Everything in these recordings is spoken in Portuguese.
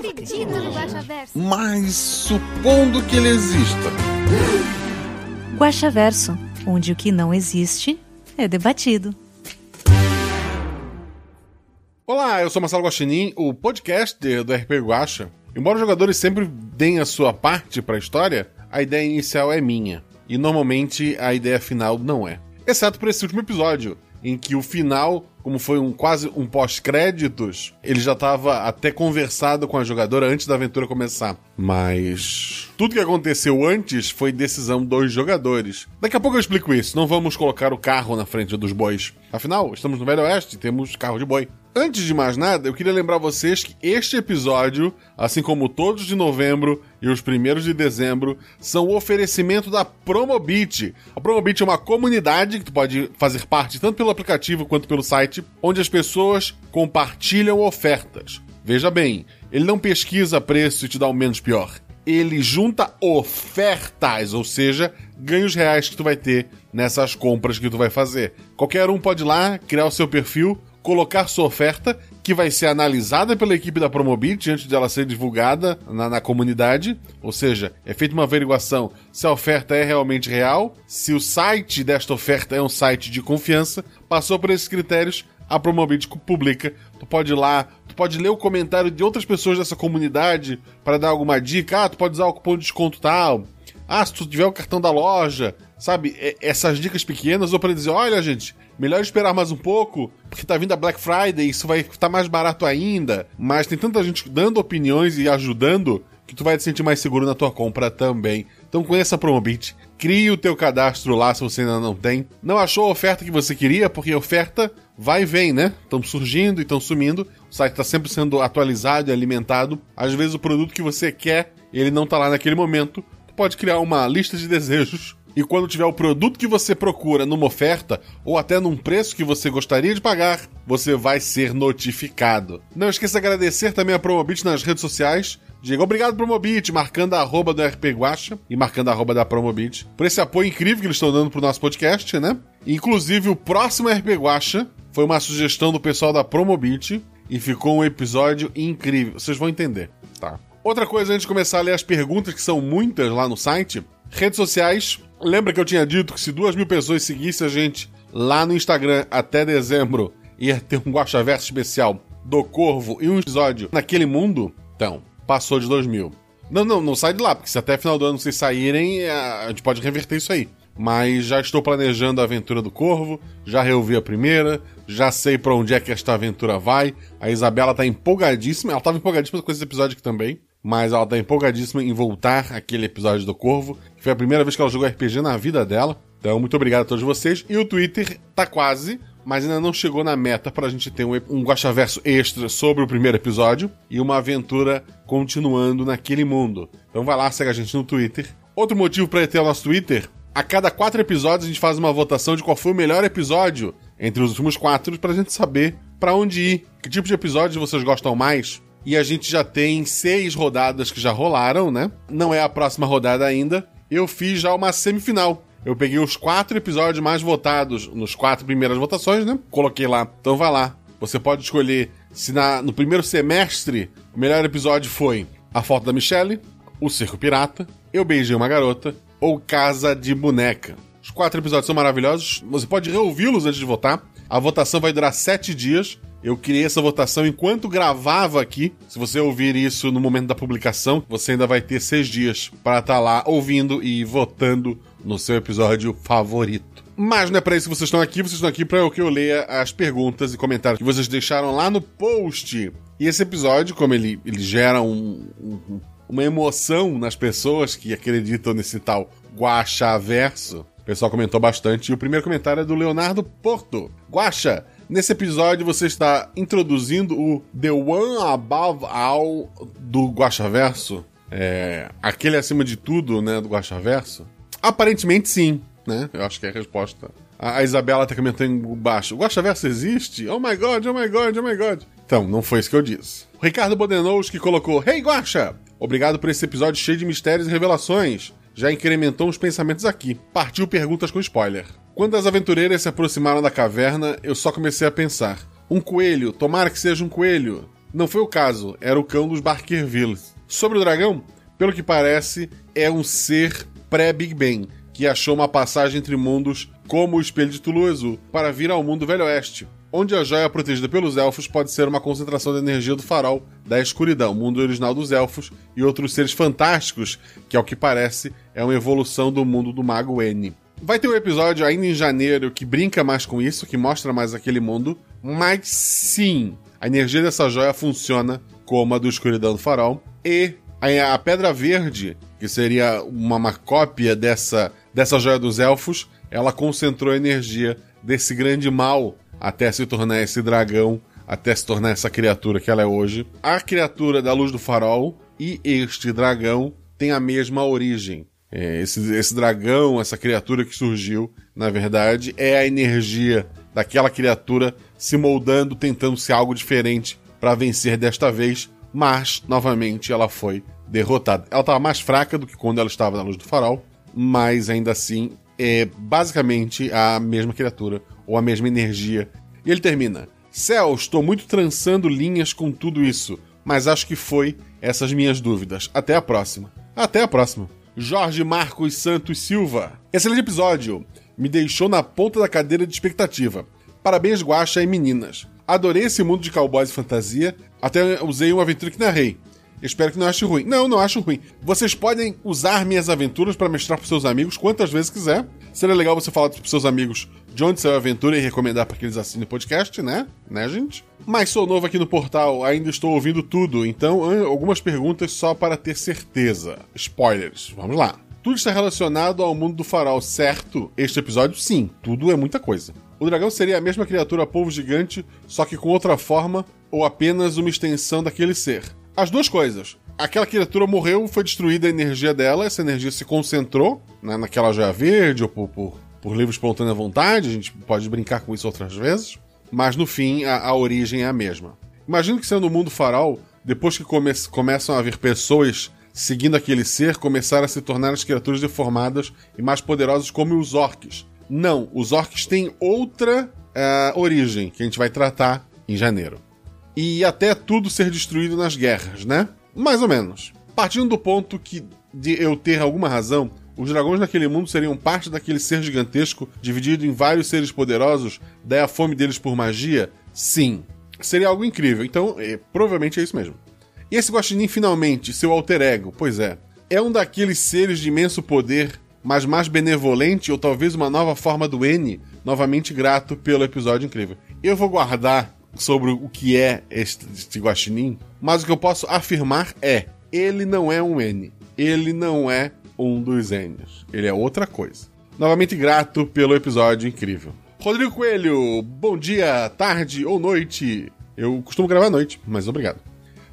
acredito no Guaxaverso. Mas supondo que ele exista. Guaxaverso, onde o que não existe é debatido. Olá, eu sou Marcelo Guaxinim, o podcaster do RP Guaxa. Embora os jogadores sempre deem a sua parte para a história, a ideia inicial é minha. E normalmente a ideia final não é. Exceto por esse último episódio, em que o final, como foi um quase um pós-créditos, ele já estava até conversado com a jogadora antes da aventura começar. Mas tudo que aconteceu antes foi decisão dos jogadores. Daqui a pouco eu explico isso. Não vamos colocar o carro na frente dos bois. Afinal, estamos no Velho Oeste, temos carro de boi. Antes de mais nada, eu queria lembrar vocês que este episódio, assim como todos de novembro e os primeiros de dezembro, são o oferecimento da Promobit. A Promobit é uma comunidade que tu pode fazer parte tanto pelo aplicativo quanto pelo site, onde as pessoas compartilham ofertas. Veja bem, ele não pesquisa preço e te dá o menos pior. Ele junta ofertas, ou seja, ganhos reais que tu vai ter nessas compras que tu vai fazer. Qualquer um pode ir lá, criar o seu perfil, colocar sua oferta, que vai ser analisada pela equipe da Promobit antes dela ser divulgada na, na comunidade. Ou seja, é feita uma averiguação se a oferta é realmente real, se o site desta oferta é um site de confiança. Passou por esses critérios, a Promobit publica. Tu pode ir lá, tu pode ler o comentário de outras pessoas dessa comunidade para dar alguma dica. Ah, tu pode usar o cupom de desconto tal. Ah, se tu tiver o cartão da loja, sabe? É- Essas dicas pequenas, ou para dizer, olha, gente, melhor esperar mais um pouco, porque tá vindo a Black Friday, isso vai estar mais barato ainda. Mas tem tanta gente dando opiniões e ajudando que tu vai te sentir mais seguro na tua compra também. Então conheça a Promobit, crie o teu cadastro lá se você ainda não tem. Não achou a oferta que você queria, porque oferta vai e vem, né? Estão surgindo e estão sumindo. O site está sempre sendo atualizado e alimentado. Às vezes o produto que você quer, ele não tá lá naquele momento. Tu pode criar uma lista de desejos e quando tiver o produto que você procura numa oferta, ou até num preço que você gostaria de pagar, você vai ser notificado. Não esqueça de agradecer também a Promobit nas redes sociais. Diga obrigado, Promobit, marcando a arroba do RP Guacha e marcando a arroba da Promobit, por esse apoio incrível que eles estão dando pro nosso podcast, né? Inclusive, o próximo RP Guacha foi uma sugestão do pessoal da Promobit e ficou um episódio incrível. Vocês vão entender, tá? Outra coisa antes de começar a ler as perguntas, que são muitas lá no site, redes sociais. Lembra que eu tinha dito que se duas mil pessoas seguissem a gente lá no Instagram até dezembro, ia ter um Guaxaverso especial do Corvo e um episódio naquele mundo? Então, passou de dois mil. Não, não, não sai de lá, porque se até final do ano vocês saírem, a gente pode reverter isso aí. Mas já estou planejando a aventura do Corvo, já reouvi a primeira, já sei pra onde é que esta aventura vai. A Isabela tá empolgadíssima, ela tava empolgadíssima com esse episódio aqui também, mas ela tá empolgadíssima em voltar aquele episódio do Corvo, que foi a primeira vez que ela jogou RPG na vida dela. Então, muito obrigado a todos vocês. E o Twitter tá quase, mas ainda não chegou na meta pra gente ter um, Guaxaverso extra sobre o primeiro episódio e uma aventura continuando naquele mundo. Então vai lá, segue a gente no Twitter. Outro motivo pra ter o nosso Twitter, a cada quatro episódios a gente faz uma votação de qual foi o melhor episódio entre os últimos quatro pra gente saber pra onde ir, que tipo de episódio vocês gostam mais. E a gente já tem seis rodadas que já rolaram, né? Não é a próxima rodada ainda. Eu fiz já uma semifinal. Eu peguei os quatro episódios mais votados nos quatro primeiras votações, né? Coloquei lá. Então vai lá. Você pode escolher se na, no primeiro semestre o melhor episódio foi A Foto da Michelle, O Circo Pirata, Eu Beijei uma Garota ou Casa de Boneca. Os quatro episódios são maravilhosos. Você pode reouvi-los antes de votar. A votação vai durar sete dias. Eu criei essa votação enquanto gravava aqui. Se você ouvir isso no momento da publicação, você ainda vai ter seis dias para estar lá ouvindo e votando no seu episódio favorito. Mas não é para isso que vocês estão aqui, vocês estão aqui para que eu leia as perguntas e comentários que vocês deixaram lá no post. E esse episódio, como ele, ele gera um, um, uma emoção nas pessoas que acreditam nesse tal Guaxa Verso, o pessoal comentou bastante. E o primeiro comentário é do Leonardo Porto. Guaxa, Nesse episódio você está introduzindo o The One Above All do Guaxaverso. É, aquele acima de tudo, né, do Guaxaverso. Aparentemente sim, né? Eu acho que é a resposta. A, a Isabela tá comentando embaixo. O Guaxaverso existe? Oh my god, oh my god, oh my god. Então, não foi isso que eu disse. O Ricardo Bodenous que colocou Hey Guaxa! Obrigado por esse episódio cheio de mistérios e revelações. Já incrementou os pensamentos aqui. Partiu perguntas com spoiler. Quando as aventureiras se aproximaram da caverna, eu só comecei a pensar: um coelho, tomara que seja um coelho. Não foi o caso, era o cão dos Barkervilles. Sobre o dragão, pelo que parece, é um ser pré-Big Bang, que achou uma passagem entre mundos como o espelho de Tulu Azul, para vir ao mundo Velho Oeste, onde a joia protegida pelos elfos pode ser uma concentração de energia do farol da escuridão, mundo original dos elfos e outros seres fantásticos, que ao que parece é uma evolução do mundo do mago N. Vai ter um episódio ainda em janeiro que brinca mais com isso, que mostra mais aquele mundo, mas sim, a energia dessa joia funciona como a do escuridão do farol e a, pedra verde, que seria uma, uma cópia dessa, dessa joia dos elfos, ela concentrou a energia desse grande mal até se tornar esse dragão, até se tornar essa criatura que ela é hoje. A criatura da luz do farol e este dragão têm a mesma origem. É, esse, esse dragão, essa criatura que surgiu, na verdade, é a energia daquela criatura se moldando, tentando ser algo diferente para vencer desta vez, mas novamente ela foi derrotada. Ela estava mais fraca do que quando ela estava na luz do farol, mas ainda assim é basicamente a mesma criatura ou a mesma energia. E ele termina: Céu, estou muito trançando linhas com tudo isso, mas acho que foi essas minhas dúvidas. Até a próxima. Até a próxima. Jorge Marcos Santos Silva. Excelente episódio. Me deixou na ponta da cadeira de expectativa. Parabéns, Guaxa e meninas. Adorei esse mundo de cowboys e fantasia. Até usei uma aventura que narrei. Espero que não ache ruim. Não, não acho ruim. Vocês podem usar minhas aventuras para mestrar para seus amigos quantas vezes quiser. Seria legal você falar para seus amigos de onde saiu a aventura e recomendar para que eles assinem o podcast, né? Né, gente? Mas sou novo aqui no portal, ainda estou ouvindo tudo, então algumas perguntas só para ter certeza. Spoilers, vamos lá. Tudo está relacionado ao mundo do farol, certo? Este episódio, sim, tudo é muita coisa. O dragão seria a mesma criatura polvo gigante, só que com outra forma, ou apenas uma extensão daquele ser. As duas coisas. Aquela criatura morreu, foi destruída a energia dela, essa energia se concentrou né, naquela joia verde ou por, por, por livre espontânea vontade, a gente pode brincar com isso outras vezes, mas no fim a, a origem é a mesma. Imagino que sendo o mundo farol, depois que come começam a haver pessoas seguindo aquele ser, começaram a se tornar as criaturas deformadas e mais poderosas como os orcs. Não, os orcs têm outra uh, origem, que a gente vai tratar em janeiro. E até tudo ser destruído nas guerras, né? Mais ou menos. Partindo do ponto que de eu ter alguma razão, os dragões naquele mundo seriam parte daquele ser gigantesco dividido em vários seres poderosos, daí a fome deles por magia? Sim. Seria algo incrível, então é, provavelmente é isso mesmo. E esse Guaxinim finalmente, seu alter ego, pois é, é um daqueles seres de imenso poder, mas mais benevolente ou talvez uma nova forma do N, novamente grato pelo episódio incrível. Eu vou guardar sobre o que é este, este guaxinim, mas o que eu posso afirmar é: ele não é um N. Ele não é um dos N's. Ele é outra coisa. Novamente grato pelo episódio incrível. Rodrigo Coelho, bom dia, tarde ou noite. Eu costumo gravar à noite, mas obrigado.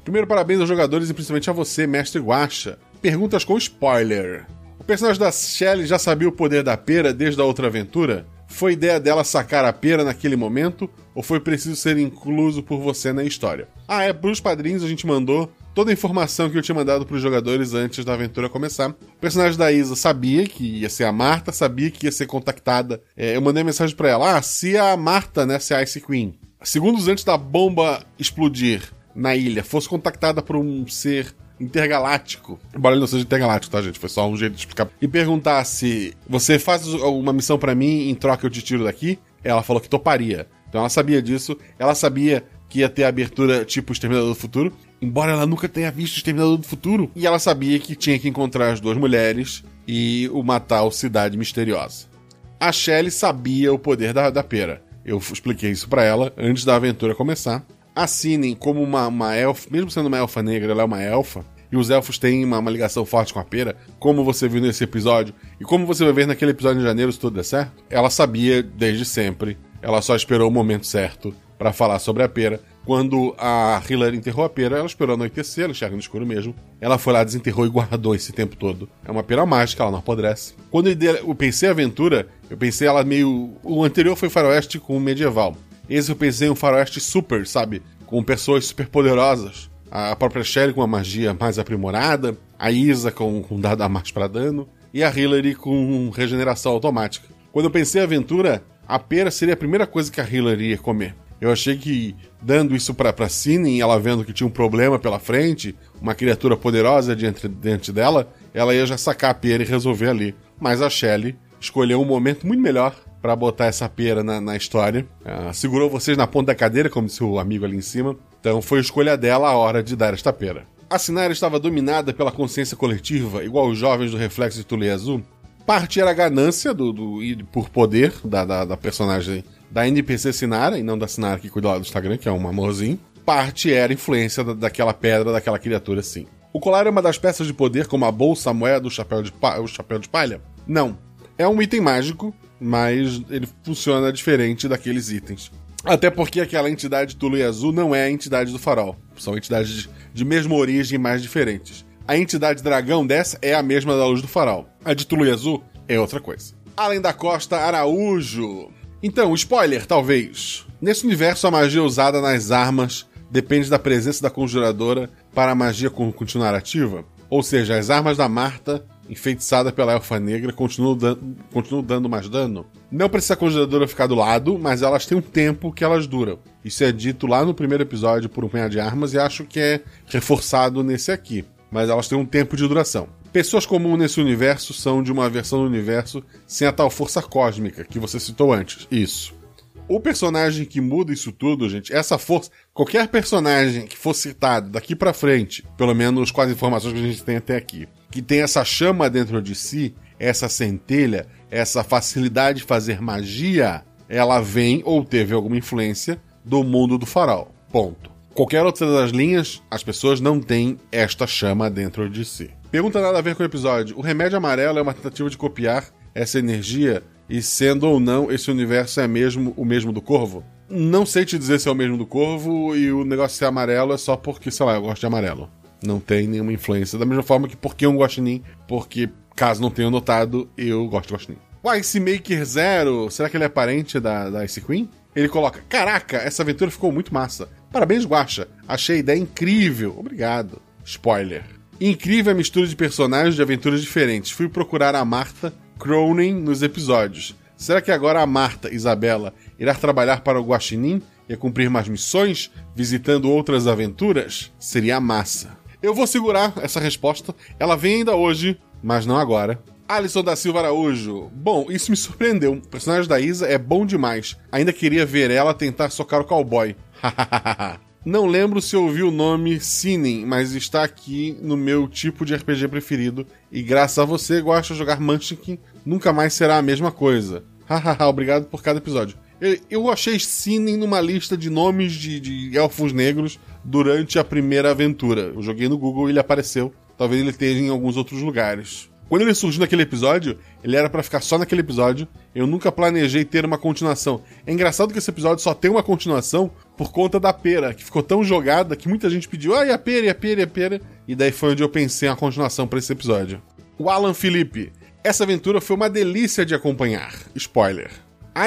Primeiro, parabéns aos jogadores e principalmente a você, mestre Guacha. Perguntas com spoiler. O personagem da Shelley já sabia o poder da pera desde a outra aventura? Foi ideia dela sacar a pera naquele momento ou foi preciso ser incluso por você na história? Ah, é, pros padrinhos a gente mandou toda a informação que eu tinha mandado para os jogadores antes da aventura começar. O personagem da Isa sabia que ia ser a Marta, sabia que ia ser contactada. É, eu mandei mensagem para ela: ah, se a Marta, né, se a Ice Queen, segundos antes da bomba explodir na ilha, fosse contactada por um ser intergaláctico. Embora ele não seja intergaláctico, tá, gente? Foi só um jeito de explicar. E perguntar se você faz uma missão para mim, em troca eu te tiro daqui. Ela falou que toparia. Então ela sabia disso. Ela sabia que ia ter abertura tipo Exterminador do Futuro. Embora ela nunca tenha visto Exterminador do Futuro. E ela sabia que tinha que encontrar as duas mulheres e o matar o Cidade Misteriosa. A Shelley sabia o poder da, da pera. Eu expliquei isso para ela antes da aventura começar assinem como uma, uma elfa, mesmo sendo uma elfa negra, ela é uma elfa, e os elfos têm uma, uma, ligação forte com a pera, como você viu nesse episódio, e como você vai ver naquele episódio de janeiro, se tudo der certo, ela sabia desde sempre ela só esperou o momento certo para falar sobre a pera. Quando a Hillary enterrou a pera, ela esperou anoitecer, ela enxerga no escuro mesmo. Ela foi lá, desenterrou e guardou esse tempo todo. É uma pera mágica, ela não apodrece. Quando eu pensei aventura, eu pensei ela meio. O anterior foi faroeste com medieval. Esse eu pensei um faroeste super, sabe? Com pessoas super poderosas. A própria Shelly com uma magia mais aprimorada. A Isa com, com dado a mais para dano. E a Hillary com regeneração automática. Quando eu pensei aventura, a pera seria a primeira coisa que a Hillary ia comer. Eu achei que, dando isso pra, pra Cine, ela vendo que tinha um problema pela frente, uma criatura poderosa diante, diante dela, ela ia já sacar a pera e resolver ali. Mas a Shelley escolheu um momento muito melhor para botar essa pera na, na história. Uh, segurou vocês na ponta da cadeira, como disse o amigo ali em cima. Então foi escolha dela a hora de dar esta pera. A Sinara estava dominada pela consciência coletiva, igual os jovens do Reflexo de Tule Azul. Parte era a ganância do, do, por poder da, da, da personagem da NPC Sinara, e não da Sinara que cuida lá do Instagram, que é um amorzinho. Parte era influência da, daquela pedra, daquela criatura, sim. O colar é uma das peças de poder, como a bolsa, a moeda, o chapéu de, o chapéu de palha? Não. É um item mágico, mas ele funciona diferente daqueles itens. Até porque aquela entidade Tulu Azul não é a entidade do farol. São entidades de, de mesma origem, mais diferentes. A entidade dragão dessa é a mesma da luz do farol. A de Tulu Azul é outra coisa. Além da Costa Araújo. Então, spoiler, talvez. Nesse universo, a magia usada nas armas depende da presença da conjuradora para a magia continuar ativa. Ou seja, as armas da Marta, enfeitiçada pela elfa negra, continuam, dan continuam dando mais dano. Não precisa a conjuradora ficar do lado, mas elas têm um tempo que elas duram. Isso é dito lá no primeiro episódio por um punhado de armas e acho que é reforçado nesse aqui. Mas elas têm um tempo de duração. Pessoas comuns nesse universo são de uma versão do universo sem a tal força cósmica que você citou antes. Isso. O personagem que muda isso tudo, gente, essa força. Qualquer personagem que for citado daqui para frente, pelo menos com as informações que a gente tem até aqui, que tem essa chama dentro de si, essa centelha, essa facilidade de fazer magia, ela vem ou teve alguma influência do mundo do farol. Ponto. Qualquer outra das linhas, as pessoas não têm esta chama dentro de si. Pergunta nada a ver com o episódio. O remédio amarelo é uma tentativa de copiar essa energia e sendo ou não esse universo é mesmo o mesmo do Corvo? Não sei te dizer se é o mesmo do Corvo e o negócio ser amarelo é só porque, sei lá, eu gosto de amarelo. Não tem nenhuma influência. Da mesma forma que porque um Guaxinim, porque, caso não tenham notado, eu gosto de Guaxinim. O Ice Maker Zero, será que ele é parente da, da Ice Queen? Ele coloca: Caraca, essa aventura ficou muito massa. Parabéns, Guaxa. Achei a ideia incrível. Obrigado. Spoiler. Incrível a mistura de personagens de aventuras diferentes. Fui procurar a Marta Cronin nos episódios. Será que agora a Marta Isabela irá trabalhar para o Guaxinim e cumprir mais missões, visitando outras aventuras? Seria massa. Eu vou segurar essa resposta. Ela vem ainda hoje, mas não agora. Alisson da Silva Araújo. Bom, isso me surpreendeu. O personagem da Isa é bom demais. Ainda queria ver ela tentar socar o cowboy. Não lembro se ouvi o nome Sinem, mas está aqui no meu tipo de RPG preferido. E graças a você, gosto de jogar Munchkin, nunca mais será a mesma coisa. Hahaha, obrigado por cada episódio. Eu, eu achei Sinem numa lista de nomes de, de elfos negros durante a primeira aventura. Eu joguei no Google e ele apareceu. Talvez ele esteja em alguns outros lugares. Quando ele surgiu naquele episódio, ele era para ficar só naquele episódio. Eu nunca planejei ter uma continuação. É engraçado que esse episódio só tem uma continuação por conta da pera, que ficou tão jogada que muita gente pediu, ah, a pera, e a pera, e a pera. E daí foi onde eu pensei uma continuação para esse episódio. O Alan Felipe. Essa aventura foi uma delícia de acompanhar. Spoiler.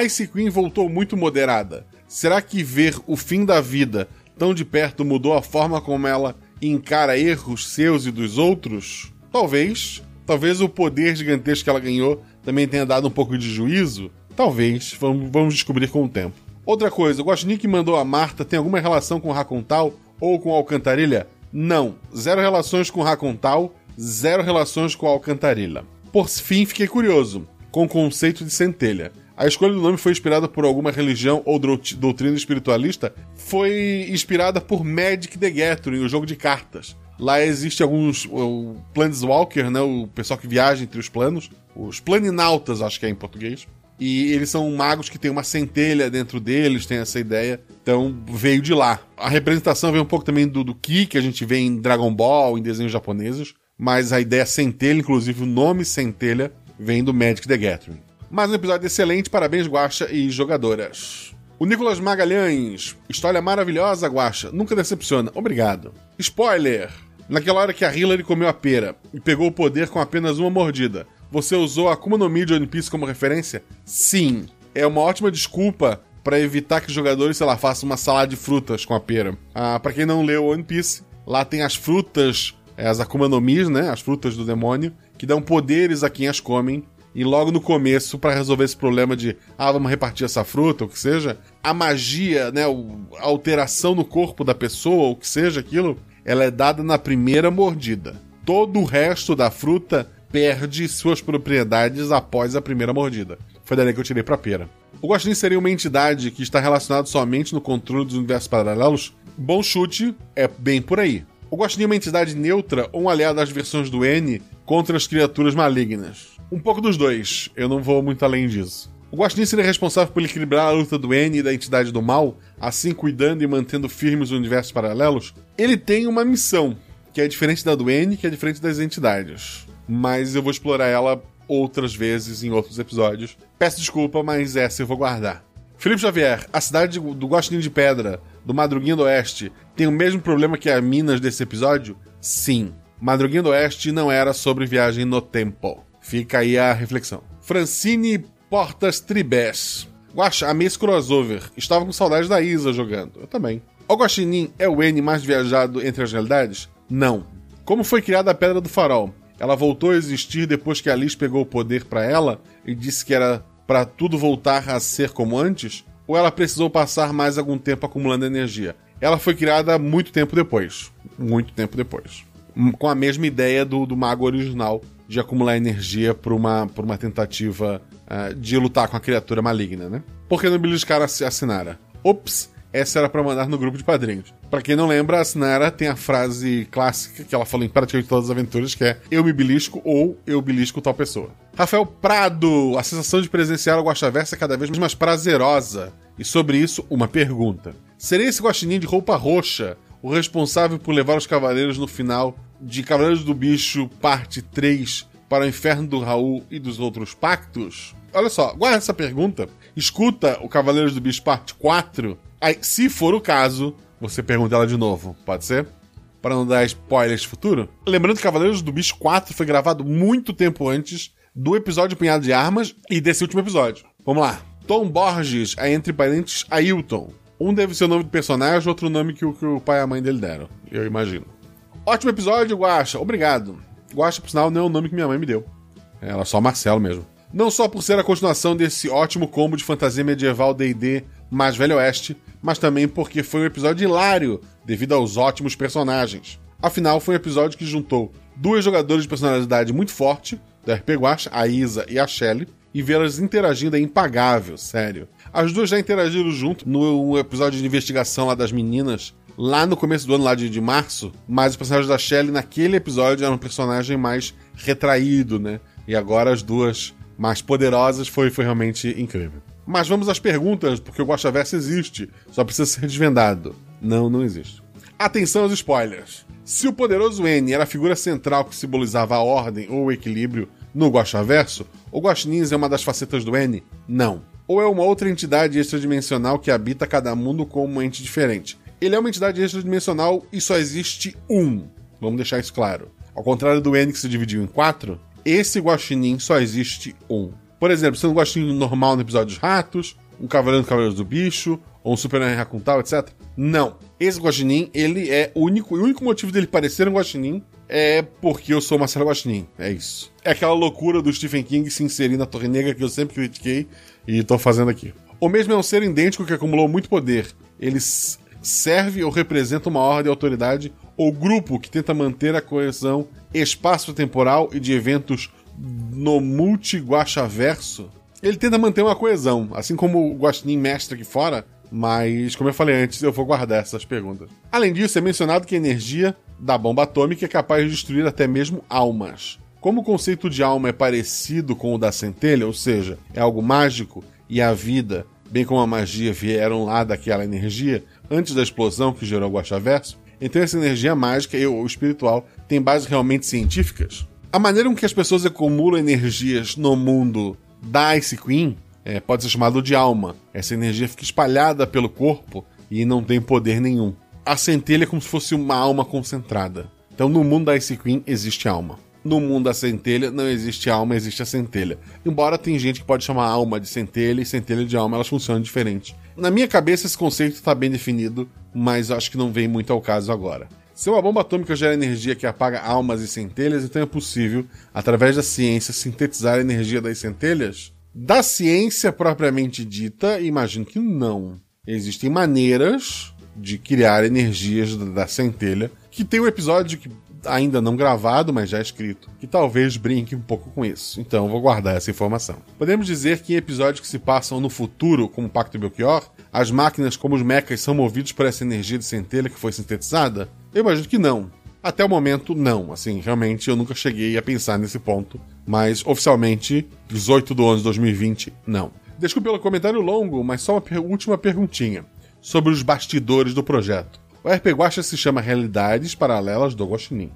Ice Queen voltou muito moderada. Será que ver o fim da vida tão de perto mudou a forma como ela encara erros seus e dos outros? Talvez. Talvez o poder gigantesco que ela ganhou também tenha dado um pouco de juízo. Talvez. Vamos descobrir com o tempo. Outra coisa, o Guaxinim mandou a Marta tem alguma relação com Racontal ou com Alcantarilha? Não. Zero relações com Racontal, zero relações com Alcantarilha. Por fim, fiquei curioso com o conceito de centelha. A escolha do nome foi inspirada por alguma religião ou doutrina espiritualista? Foi inspirada por Magic the Gathering, o jogo de cartas. Lá existe alguns. O Planeswalker, né? O pessoal que viaja entre os planos. Os planinautas, acho que é em português. E eles são magos que tem uma centelha dentro deles, tem essa ideia. Então veio de lá. A representação vem um pouco também do, do Ki, que a gente vê em Dragon Ball, em desenhos japoneses. Mas a ideia centelha, inclusive o nome centelha, vem do Magic the Gathering. Mais um episódio excelente, parabéns, Guaxa e jogadoras. O Nicolas Magalhães, história maravilhosa, Guaxa, nunca decepciona, obrigado. Spoiler! Naquela hora que a Hillary comeu a pera e pegou o poder com apenas uma mordida, você usou a Akuma no Mi de One Piece como referência? Sim. É uma ótima desculpa para evitar que os jogadores, sei lá, façam uma salada de frutas com a pera. Ah, para quem não leu One Piece, lá tem as frutas, é, as Akuma no Mi, né, as frutas do demônio, que dão poderes a quem as comem. E logo no começo, para resolver esse problema de, ah, vamos repartir essa fruta, ou o que seja, a magia, né, a alteração no corpo da pessoa, ou o que seja aquilo, ela é dada na primeira mordida. Todo o resto da fruta perde suas propriedades após a primeira mordida. Foi daí que eu tirei pra pera. O Guaxinim seria uma entidade que está relacionada somente no controle dos universos paralelos? Bom chute, é bem por aí. O Guaxinim é uma entidade neutra ou um aliado das versões do N contra as criaturas malignas? Um pouco dos dois, eu não vou muito além disso. O Guaxinim seria responsável por equilibrar a luta do N e da entidade do mal, assim cuidando e mantendo firmes os universos paralelos? Ele tem uma missão, que é diferente da do N, que é diferente das entidades. Mas eu vou explorar ela outras vezes em outros episódios. Peço desculpa, mas essa eu vou guardar. Felipe Xavier, a cidade do Guaxinim de Pedra, do Madruguinho do Oeste, tem o mesmo problema que a Minas desse episódio? Sim. Madruguinho do Oeste não era sobre viagem no tempo. Fica aí a reflexão. Francine Portas Tribés. Guaxa, amei esse crossover. Estava com saudade da Isa jogando. Eu também. O Guaxinim é o N mais viajado entre as realidades? Não. Como foi criada a Pedra do Farol? Ela voltou a existir depois que Alice pegou o poder para ela e disse que era para tudo voltar a ser como antes? Ou ela precisou passar mais algum tempo acumulando energia? Ela foi criada muito tempo depois. Muito tempo depois. Com a mesma ideia do, do mago original de acumular energia por uma, por uma tentativa uh, de lutar com a criatura maligna, né? Por que não beliscar a, a Sinara? Ops, essa era para mandar no grupo de padrinhos. Para quem não lembra, a Sinara tem a frase clássica que ela falou em praticamente todas as aventuras, que é eu me belisco ou eu belisco tal pessoa. Rafael Prado, a sensação de presenciar o Guaxaversa é cada vez mais prazerosa. E sobre isso, uma pergunta. Seria esse guaxinim de roupa roxa o responsável por levar os cavaleiros no final de Cavaleiros do Bicho, parte 3, para o inferno do Raul e dos outros pactos? Olha só, guarda essa pergunta, escuta o Cavaleiros do Bicho, parte 4, aí, se for o caso, você pergunta ela de novo, pode ser? Para não dar spoilers futuro. Lembrando que Cavaleiros do Bicho 4 foi gravado muito tempo antes do episódio Punhado de Armas e desse último episódio. Vamos lá. Tom Borges é entre parentes Ailton. Um deve ser o nome do personagem, outro nome que o, que o pai e a mãe dele deram, eu imagino. Ótimo episódio, Guacha. Obrigado. Guacha, por sinal, não é o nome que minha mãe me deu. Ela é só Marcelo mesmo. Não só por ser a continuação desse ótimo combo de fantasia medieval D&D mais Velho Oeste, mas também porque foi um episódio hilário devido aos ótimos personagens. Afinal, foi um episódio que juntou duas jogadoras de personalidade muito forte, da RP Guacha, a Isa e a Shelly, e vê-las interagindo é impagável, sério. As duas já interagiram junto no episódio de investigação lá das meninas, lá no começo do ano, lá de, de março, mas o personagem da Shelley naquele episódio era um personagem mais retraído, né? E agora as duas mais poderosas foi, foi realmente incrível. Mas vamos às perguntas, porque o Guaxaverso existe, só precisa ser desvendado. Não, não existe. Atenção aos spoilers. Se o poderoso N era a figura central que simbolizava a ordem ou o equilíbrio no Guaxaverso, o Guaxinins é uma das facetas do N? Não. Ou é uma outra entidade extradimensional que habita cada mundo como um ente diferente? Ele é uma entidade extradimensional e só existe um. Vamos deixar isso claro. Ao contrário do N que se dividiu em quatro, esse guaxinim só existe um. Por exemplo, sendo um guaxinim normal no episódio dos ratos, um cavaleiro do Cavaleiros do Bicho, ou um super-herói racuntal, etc. Não. Esse guaxinim, ele é único, e o único motivo dele parecer um guaxinim é porque eu sou Marcelo Guaxinim. É isso. É aquela loucura do Stephen King se inserir na Torre Negra que eu sempre critiquei e tô fazendo aqui. O mesmo é um ser idêntico que acumulou muito poder. Ele serve ou representa uma ordem, autoridade ou grupo que tenta manter a coesão espaço-temporal e de eventos no multi-guaxaverso. Ele tenta manter uma coesão, assim como o Guaxinim mestre aqui fora, mas, como eu falei antes, eu vou guardar essas perguntas. Além disso, é mencionado que a energia da bomba atômica é capaz de destruir até mesmo almas. Como o conceito de alma é parecido com o da centelha, ou seja, é algo mágico e a vida, bem como a magia, vieram lá daquela energia, antes da explosão que gerou o Guaxaverso, então essa energia mágica e o espiritual tem bases realmente científicas? A maneira com que as pessoas acumulam energias no mundo da Ice Queen é, pode ser chamado de alma. Essa energia fica espalhada pelo corpo e não tem poder nenhum. A centelha é como se fosse uma alma concentrada. Então, no mundo da Ice Queen existe alma. No mundo da centelha não existe alma, existe a centelha. Embora tem gente que pode chamar alma de centelha e centelha de alma, elas funcionam diferente. Na minha cabeça esse conceito está bem definido, mas acho que não vem muito ao caso agora. Se uma bomba atômica gera energia que apaga almas e centelhas, então é possível, através da ciência, sintetizar a energia das centelhas? Da ciência propriamente dita, imagino que não. Existem maneiras de criar energias da centelha, que tem um episódio que ainda não gravado, mas já escrito, que talvez brinque um pouco com isso. Então vou guardar essa informação. Podemos dizer que em episódios que se passam no futuro, como o Pacto Belchior, as máquinas como os mechas são movidos por essa energia de centelha que foi sintetizada? Eu imagino que não. Até o momento, não. Assim, realmente eu nunca cheguei a pensar nesse ponto. Mas oficialmente, 18 de 11 de 2020, não. Desculpe pelo comentário longo, mas só uma per última perguntinha sobre os bastidores do projeto. O RP Guacha se chama Realidades Paralelas do Guaxinim.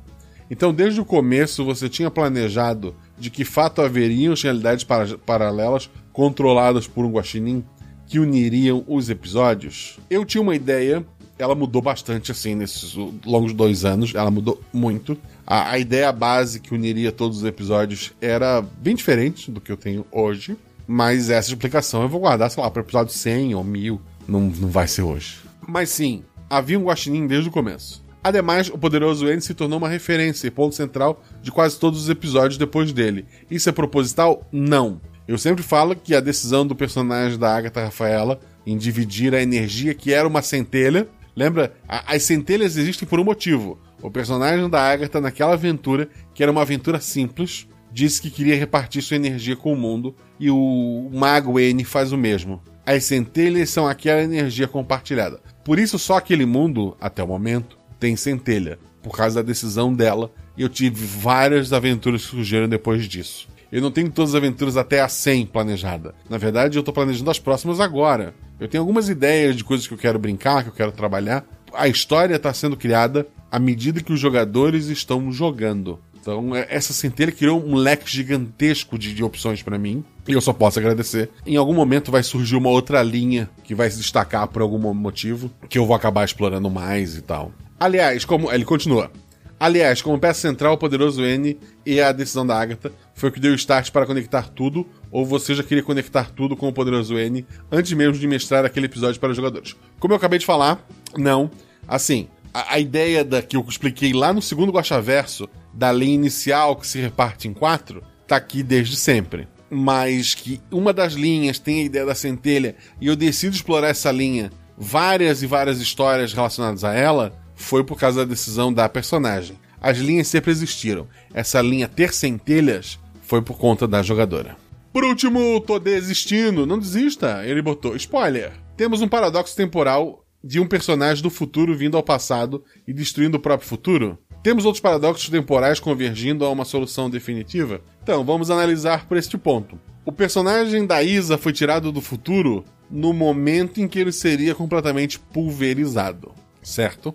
Então, desde o começo, você tinha planejado de que fato haveriam realidades para paralelas controladas por um guaxinim que uniriam os episódios? Eu tinha uma ideia, ela mudou bastante assim nesses longos dois anos, ela mudou muito. A, a ideia base que uniria todos os episódios era bem diferente do que eu tenho hoje, mas essa explicação eu vou guardar, sei lá, para o episódio 100 ou 1000, não, não vai ser hoje. Mas sim, havia um guaxinim desde o começo. Ademais, o poderoso N se tornou uma referência e ponto central de quase todos os episódios depois dele. Isso é proposital? Não. Eu sempre falo que a decisão do personagem da Agatha Rafaela em dividir a energia que era uma centelha. Lembra? As centelhas existem por um motivo. O personagem da Agatha, naquela aventura, que era uma aventura simples, disse que queria repartir sua energia com o mundo, e o mago N faz o mesmo. As centelhas são aquela energia compartilhada. Por isso, só aquele mundo, até o momento, tem centelha, por causa da decisão dela, eu tive várias aventuras que surgiram depois disso. Eu não tenho todas as aventuras até a 100 planejada. Na verdade, eu estou planejando as próximas agora. Eu tenho algumas ideias de coisas que eu quero brincar, que eu quero trabalhar. A história está sendo criada à medida que os jogadores estão jogando. Então, é, essa centelha criou um leque gigantesco de, de opções para mim. E eu só posso agradecer. Em algum momento vai surgir uma outra linha que vai se destacar por algum motivo, que eu vou acabar explorando mais e tal. Aliás, como. Ele continua. Aliás, como peça central, o poderoso N e a decisão da Agatha foi o que deu start para conectar tudo, ou você já queria conectar tudo com o poderoso N antes mesmo de mestrar aquele episódio para os jogadores. Como eu acabei de falar, não. Assim, a, a ideia da que eu expliquei lá no segundo Guaxaverso da linha inicial que se reparte em quatro, tá aqui desde sempre. Mas que uma das linhas tem a ideia da centelha e eu decido explorar essa linha, várias e várias histórias relacionadas a ela, foi por causa da decisão da personagem. As linhas sempre existiram. Essa linha ter centelhas foi por conta da jogadora. Por último, tô desistindo. Não desista. Ele botou spoiler. Temos um paradoxo temporal de um personagem do futuro vindo ao passado e destruindo o próprio futuro? Temos outros paradoxos temporais convergindo a uma solução definitiva? Então, vamos analisar por este ponto. O personagem da Isa foi tirado do futuro no momento em que ele seria completamente pulverizado, certo?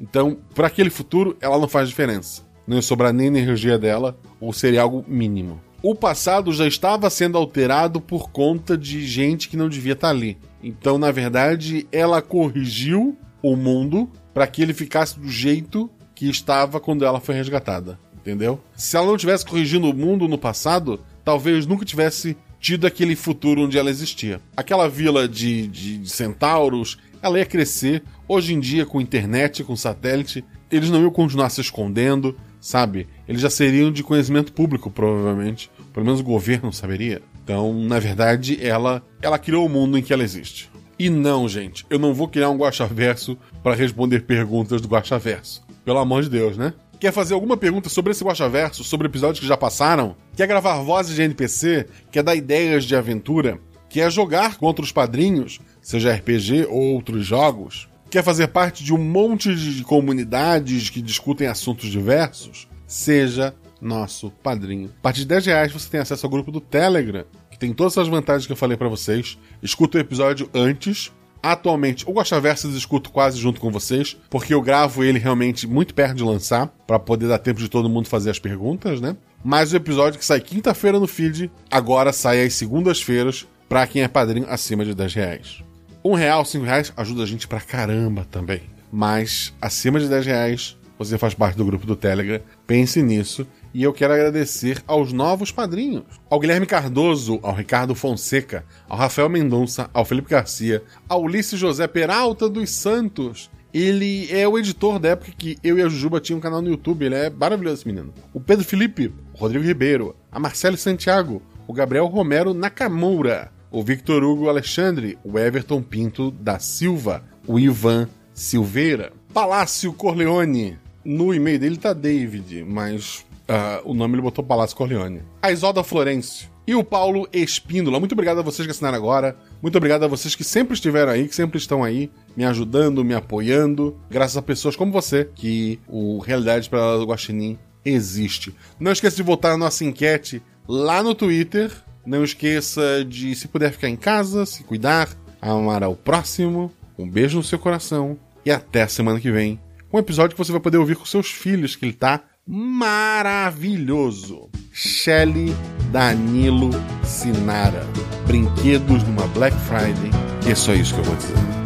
Então, para aquele futuro, ela não faz diferença. Não ia sobrar nem energia dela, ou seria algo mínimo. O passado já estava sendo alterado por conta de gente que não devia estar ali. Então, na verdade, ela corrigiu o mundo para que ele ficasse do jeito que estava quando ela foi resgatada. Entendeu? Se ela não tivesse corrigindo o mundo no passado, talvez nunca tivesse tido aquele futuro onde ela existia. Aquela vila de, de, de centauros, ela ia crescer. Hoje em dia, com internet, com satélite, eles não iam continuar se escondendo, sabe? Eles já seriam de conhecimento público, provavelmente. Pelo menos o governo saberia. Então, na verdade, ela, ela criou o mundo em que ela existe. E não, gente, eu não vou criar um Guaxaverso para responder perguntas do Guaxaverso. Pelo amor de Deus, né? Quer fazer alguma pergunta sobre esse Guaxaverso, sobre episódios que já passaram? Quer gravar vozes de NPC? Quer dar ideias de aventura? Quer jogar contra os padrinhos, seja RPG ou outros jogos? Quer fazer parte de um monte de comunidades que discutem assuntos diversos? Seja nosso padrinho. A partir de 10 reais você tem acesso ao grupo do Telegram, que tem todas as vantagens que eu falei para vocês. Escuta o episódio antes, Atualmente, o Guaxaverso eu escuto quase junto com vocês, porque eu gravo ele realmente muito perto de lançar, para poder dar tempo de todo mundo fazer as perguntas, né? Mas o episódio que sai quinta-feira no feed, agora sai às segundas-feiras, para quem é padrinho acima de 10 reais. Um real, cinco reais ajuda a gente pra caramba também. Mas acima de 10 reais, você faz parte do grupo do Telegram, pense nisso. E eu quero agradecer aos novos padrinhos: ao Guilherme Cardoso, ao Ricardo Fonseca, ao Rafael Mendonça, ao Felipe Garcia, ao Ulisses José Peralta dos Santos. Ele é o editor da época que eu e a Jujuba tinham um canal no YouTube. Ele é maravilhoso esse menino. O Pedro Felipe, o Rodrigo Ribeiro, a Marcelo Santiago, o Gabriel Romero Nakamura, o Victor Hugo Alexandre, o Everton Pinto da Silva, o Ivan Silveira, Palácio Corleone. No e-mail dele tá David, mas uh, o nome ele botou Palácio Corleone. A Isolda Florencio. E o Paulo Espíndola. Muito obrigado a vocês que assinaram agora. Muito obrigado a vocês que sempre estiveram aí, que sempre estão aí, me ajudando, me apoiando. Graças a pessoas como você, que o Realidade para o Guaxinim existe. Não esqueça de votar na nossa enquete lá no Twitter. Não esqueça de, se puder, ficar em casa, se cuidar, amar ao próximo. Um beijo no seu coração. E até a semana que vem. Um episódio que você vai poder ouvir com seus filhos, que ele tá maravilhoso. Shelly Danilo Sinara. Brinquedos numa Black Friday. E é só isso que eu vou dizer.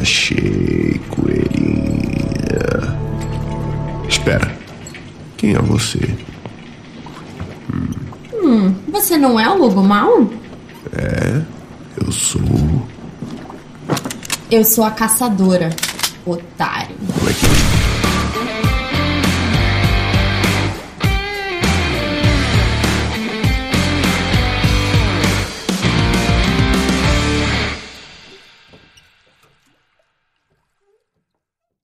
Achei, coelhinha. Espera. Quem é você? Hum, você não é o lobo mau? É, eu sou. Eu sou a caçadora, otário. Como é que